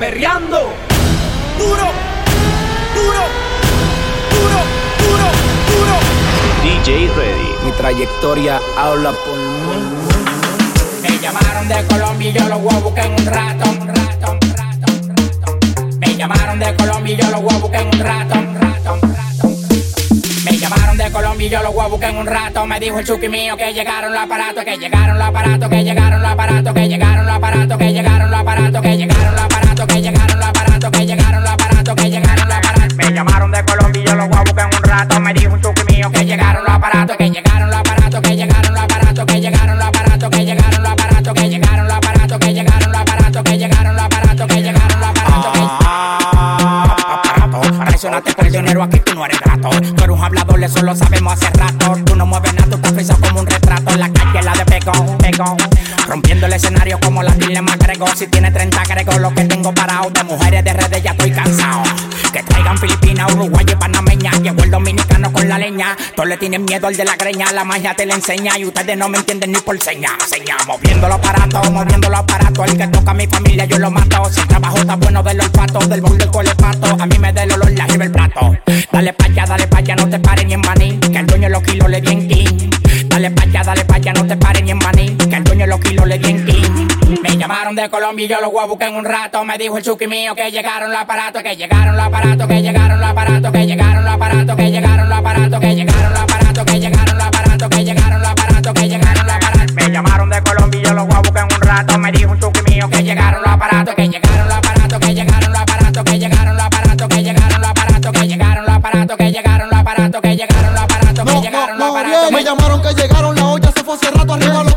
perreando. Duro, duro, duro, duro, duro. DJ Ready. Mi trayectoria habla por mí. Me llamaron de Colombia y yo lo voy a buscar en un rato, un rato, un rato, un rato. Me llamaron de Colombia y yo lo voy a buscar en un rato, un rato, un rato, un rato. Me llamaron de Colombia y yo lo voy a buscar en un rato. Me dijo el chuki mío que llegaron los aparatos, que llegaron los aparatos, que llegaron los aparatos, que llegaron los aparatos, que llegaron los aparatos, que llegaron los aparatos, llegaron los aparatos, que Traicionaste prisionero, aquí tú no eres grato. Tú un hablador, eso lo sabemos hace rato. Tú no mueves nada, tú estás frisado como un retrato. La calle la de pegón, pegón. Rompiendo el escenario como la Dile McGregor. Si tiene 30 agrego lo que tengo parado. De mujeres de redes ya estoy cansado. Que traigan Filipinas, Uruguay y Panameña. Llegó el dominicano con la leña. Todos le tienen miedo al de la greña. La magia te la enseña y ustedes no me entienden ni por seña. Seña, moviendo los aparatos, moviendo los aparatos. El que toca a mi familia yo lo mato. Si el trabajo está bueno del olfato, del bol del colepato. A mí me da el olor, la el. Dale pa' allá, dale pa' allá, no te pares ni en maní. Que el dueño los kilos le di en king. Dale pa' allá, dale pa' allá, no te pares ni en maní. Que el dueño los kilos le di en king. Me llamaron de Colombia y yo los voy a en un rato. Me dijo el chuki mío que llegaron los aparatos, que llegaron los aparatos, que llegaron los aparatos, que llegaron los aparatos, que llegaron los aparatos, que llegaron los aparatos, que llegaron los aparatos, que llegaron los aparatos, que llegaron los aparatos. Me llamaron de Colombia y yo los voy a en un rato. Me dijo un chuki mío que llegaron los aparatos, que llegaron los aparatos, llamaron que llegaron, la olla se fue hace rato. Arriba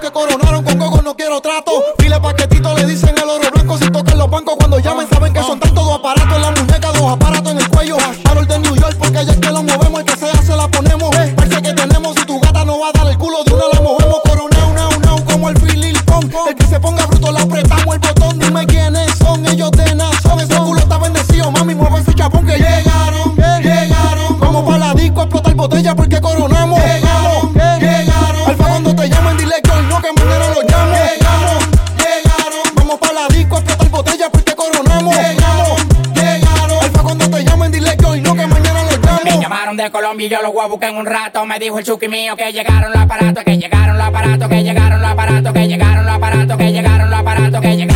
yo los voy a buscar en un rato. Me dijo el chuki mío que llegaron los aparatos, que llegaron los aparatos, que llegaron los aparatos, que llegaron los aparatos, que llegaron los aparatos, que llegaron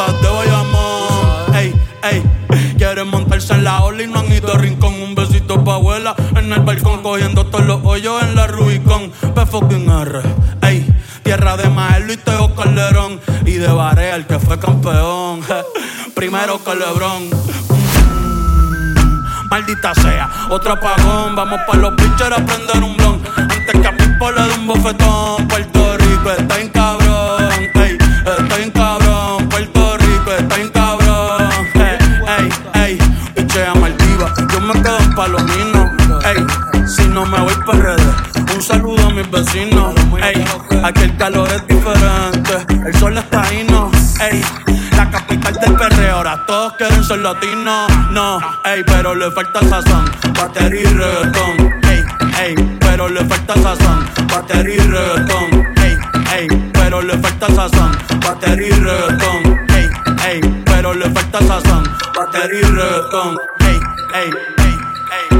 putas de Bayamón. Ey, ey, quieren montarse en la ola y no han ido a rincón. Un besito pa' abuela en el balcón, cogiendo todos los hoyos en la Rubicón. P fucking R, ey, tierra de Maelo y Teo Calderón. Y de Barea, el que fue campeón. Primero que mm, Maldita sea, otro apagón. Vamos pa' los pitchers a prender un blon. Antes que a Pipo le dé un bofetón. Puerto Rico está en calor es diferente. El sol está ahí, no. Ey, la capital del perreo. Ahora todos quieren ser latinos. No, ey, pero le falta sazón. Batería y reggaetón. Ey, ey, pero le falta sazón. Batería y reggaetón. Ey, ey, pero le falta sazón. Batería y reggaetón. Ey, ey, pero le falta sazón. Batería y reggaetón. Ey, ey, ey, ey.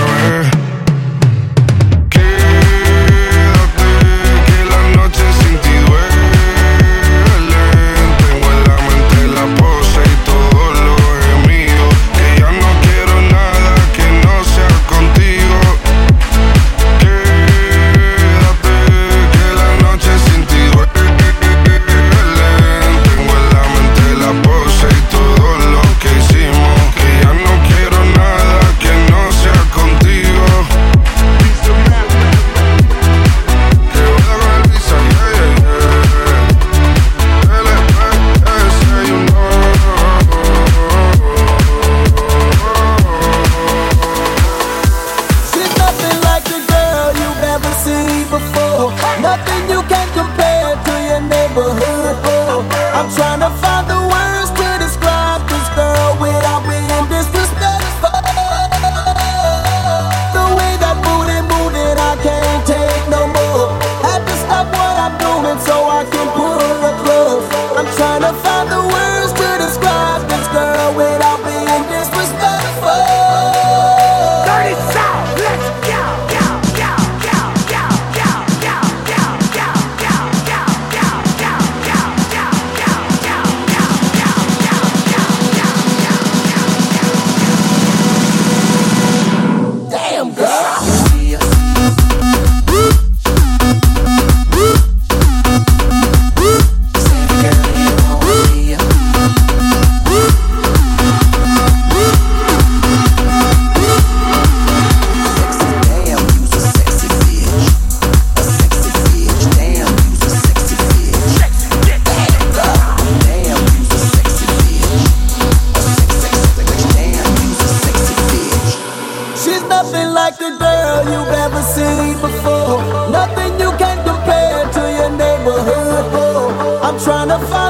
trying to find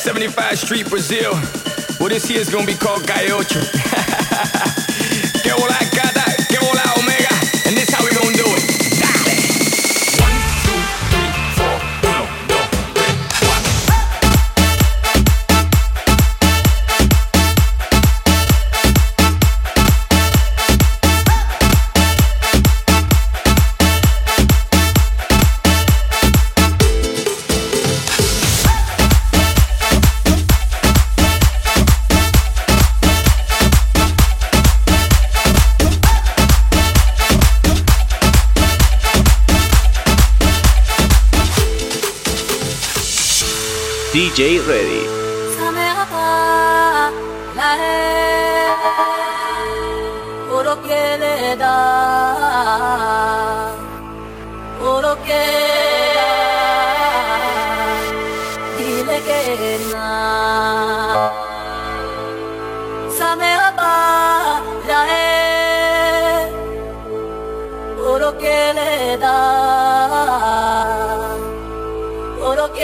75 Street, Brazil. Well, this here is gonna be called Gaiocho. que hola, cada DJ Ready.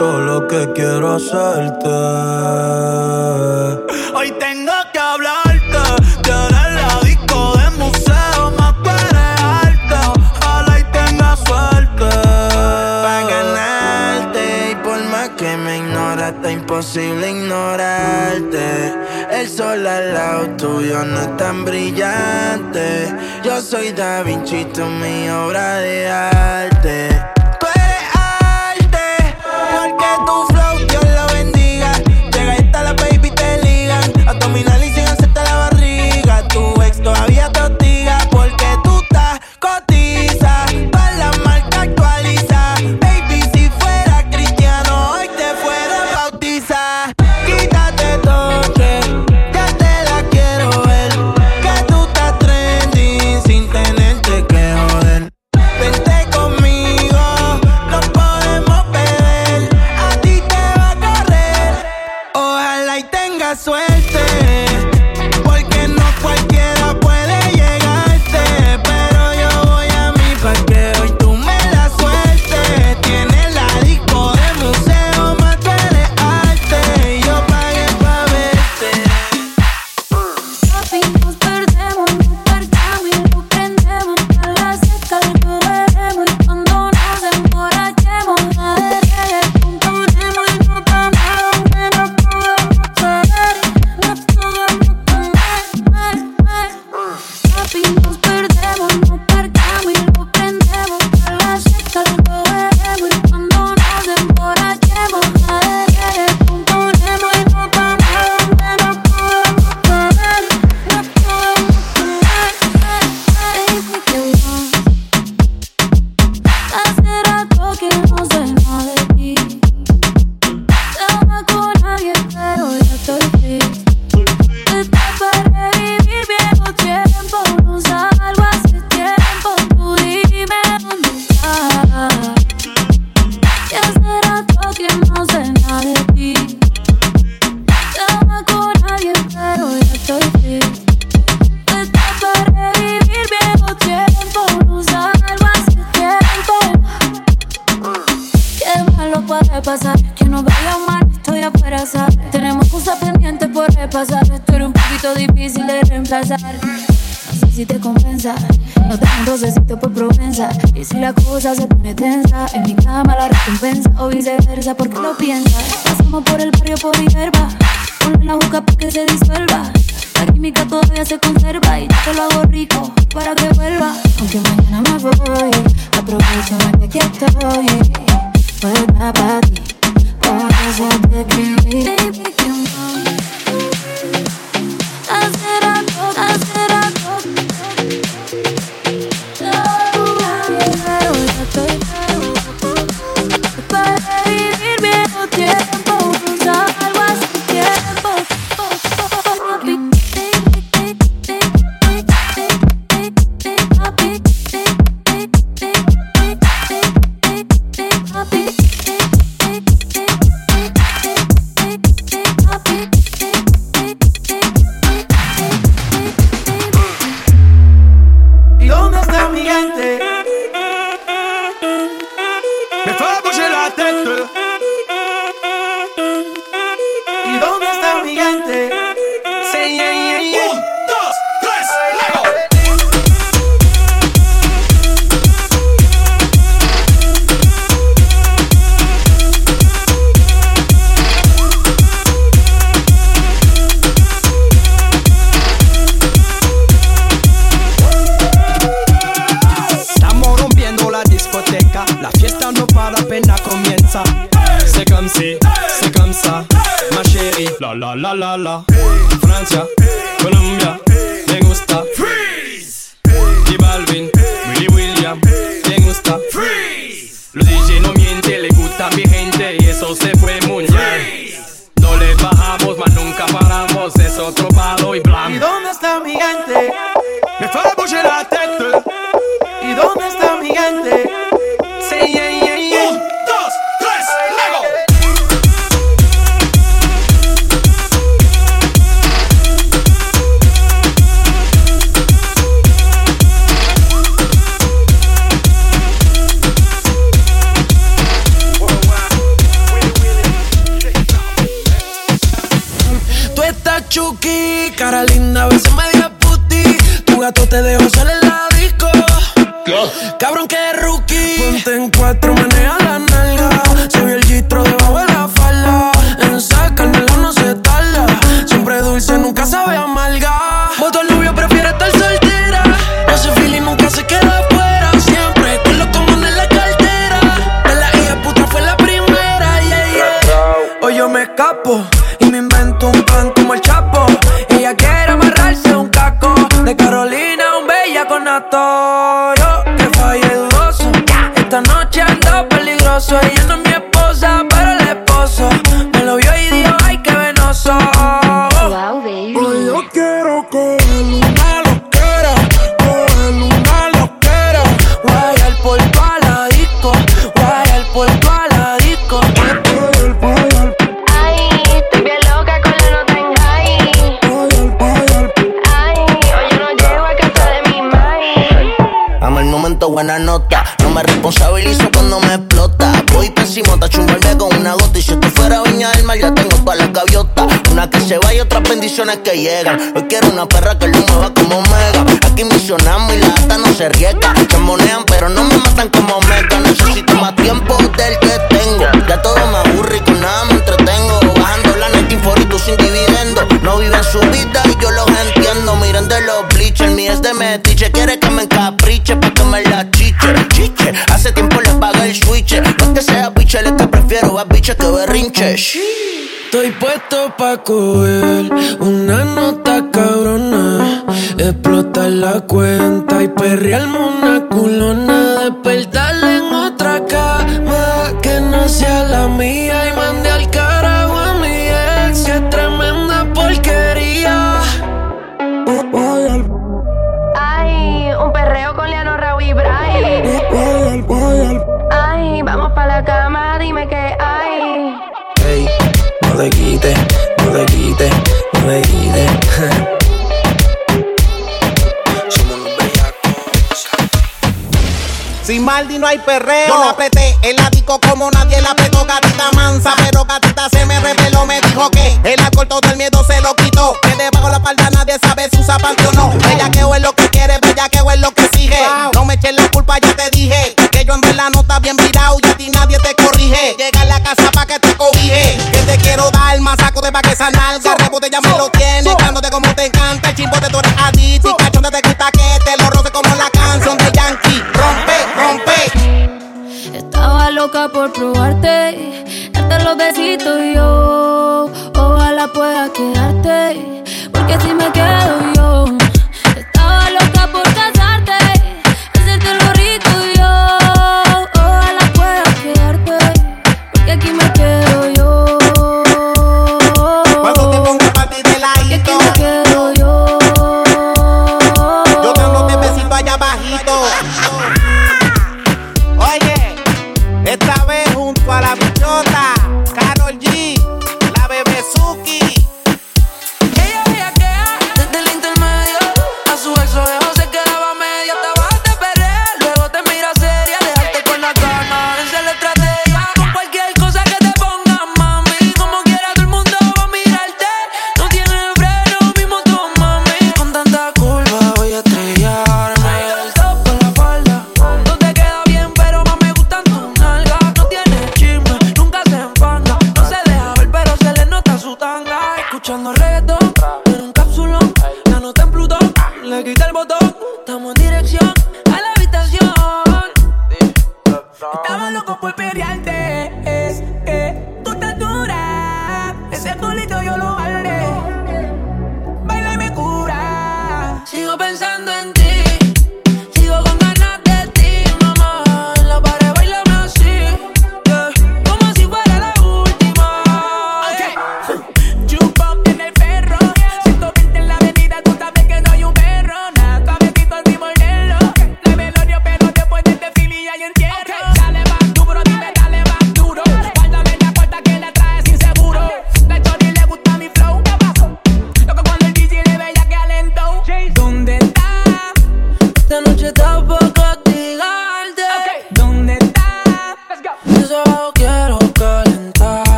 todo lo que quiero hacerte. Hoy tengo que hablarte, te haré la disco de museo, más alta, ojalá y tenga suerte. Para ganarte y por más que me ignoras, está imposible ignorarte. El sol al lado tuyo no es tan brillante. Yo soy Da Vinci, mi obra de arte. rico para que vuelva. Aunque mañana me voy, aprovecha que aquí estoy. Vuelva para ti, por eso te escribí. Baby, come on. la la. buena nota. No me responsabilizo cuando me explota. Voy pésimo, tacho un con una gota. Y si esto fuera viña del mar, ya tengo todas las gaviotas. Una que se va y otras bendiciones que llegan. Hoy quiero una perra que lo mueva como mega. Aquí misionamos y la gata no se riega. Se monean, pero no me matan como mega. Necesito más tiempo del que tengo. Ya todo me aburre y con nada me entretengo. Bajando la 1942 sin dividendo. No viven su vida y yo los entiendo. Miren de los bleachers, mi es de metiche. Quiere que me encapriche pa' que me la Hace tiempo le paga el switch. No que sea biche, le que prefiero a biche que berrinche. Estoy puesto pa' coger una nota cabrona. explota la cuenta y perrearme una culona te quites, no te quites, no te quites. Sin Maldi no hay perreo. Yo la apreté el ático como nadie la apretó. Gatita mansa, pero gatita se me reveló. Me dijo que el alcohol todo el miedo se lo quitó. Que debajo la espalda nadie sabe si usa panty o no. Bellaqueo es lo que quiere, bellaqueo es lo que exige. No me eches la culpa, ya te dije. Que yo en verdad no está bien virado y a ti nadie te corrige. Llega a la casa pa' que te cobije de pa' que esa nalga. Rebote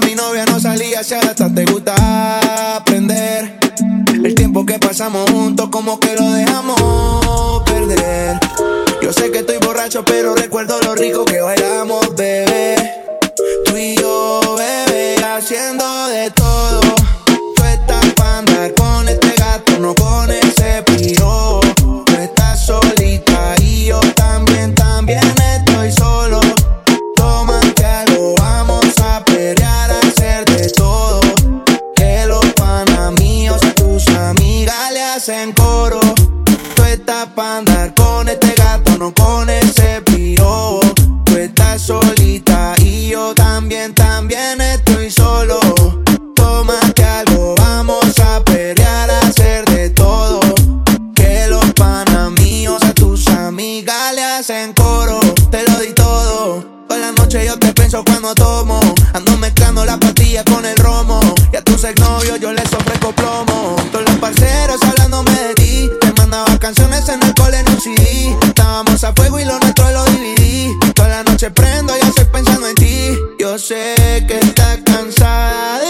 mi novia no salía, si ahora hasta te gusta aprender. El tiempo que pasamos juntos, como que lo dejamos perder. Yo sé que estoy borracho, pero recuerdo lo rico que bailamos, bebé. Tú y yo, bebé, haciendo yo te pienso cuando tomo. Ando mezclando la pastilla con el romo. Y a tus exnovios yo les ofrezco plomo. Todos los parceros hablándome de ti. Te mandaba canciones en el cole en un CD. Estábamos a fuego y lo nuestro lo dividí. Toda la noche prendo y estoy pensando en ti. Yo sé que estás cansada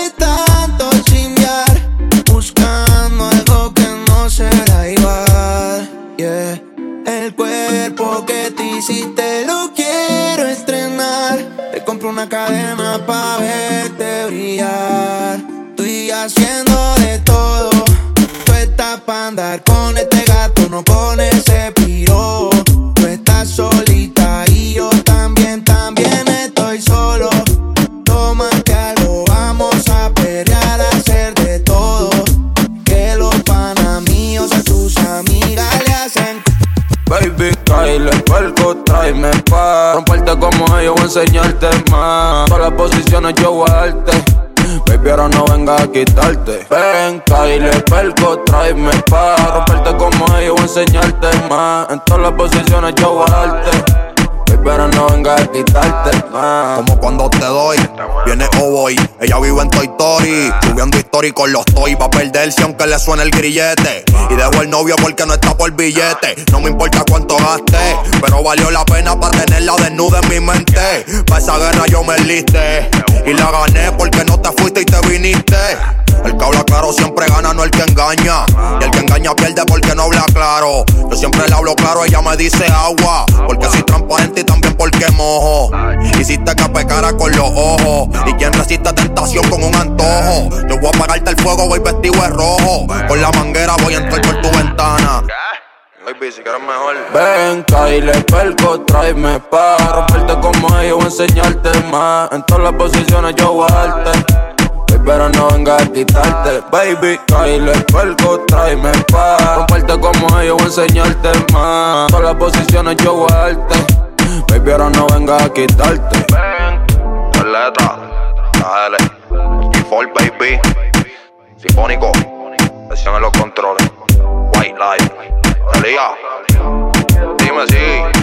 cadena pa' verte brillar. Estoy haciendo de todo. Tú estás pa' andar con este gato, no con ese piro. Tú estás solita y yo también, también estoy solo. Tómate algo, vamos a pelear, a hacer de todo. Que los panas míos a tus amigas le hacen Baby, pa' romperte ellos, voy a enseñarte más. Todas las posiciones yo voy. Baby, ahora no venga a quitarte. Ven, Kyle, perco, tráeme pa' romperte como ellos, voy a enseñarte más. En todas las posiciones yo voy. Pero no venga a quitarte más. Como cuando te doy, viene o voy. Ella vive en Toy Story, subiendo historia con los toy. Va a perderse aunque le suene el grillete. Y dejo el novio porque no está por billete. No me importa cuánto gaste, pero valió la pena para tenerla desnuda en mi mente. Pa' esa guerra yo me liste y la gané porque no te fuiste y te viniste. El que habla claro siempre gana, no el que engaña. Y el que engaña pierde porque no habla claro. Yo siempre le hablo claro, ella me dice agua. Porque soy transparente y también porque mojo. Hiciste que pecara con los ojos. Y quien resiste tentación con un antojo. Yo voy a apagarte el fuego, voy vestido de rojo. Con la manguera voy a entrar por tu ventana. Baby, si quieres mejor. Ven, Kyle, perco, tráeme pa' romperte como ellos, voy a enseñarte más. En todas las posiciones yo voy a darte. Pero no venga a quitarte, baby. Kyle, perco, tráeme pa' romperte como ellos, voy a enseñarte más. En todas las posiciones yo voy a darte. Baby, ahora no venga a quitarte. Ven, tres letras, dale. G4, baby. Sinfónico, presión en los controles. White light, Elía. Dime si.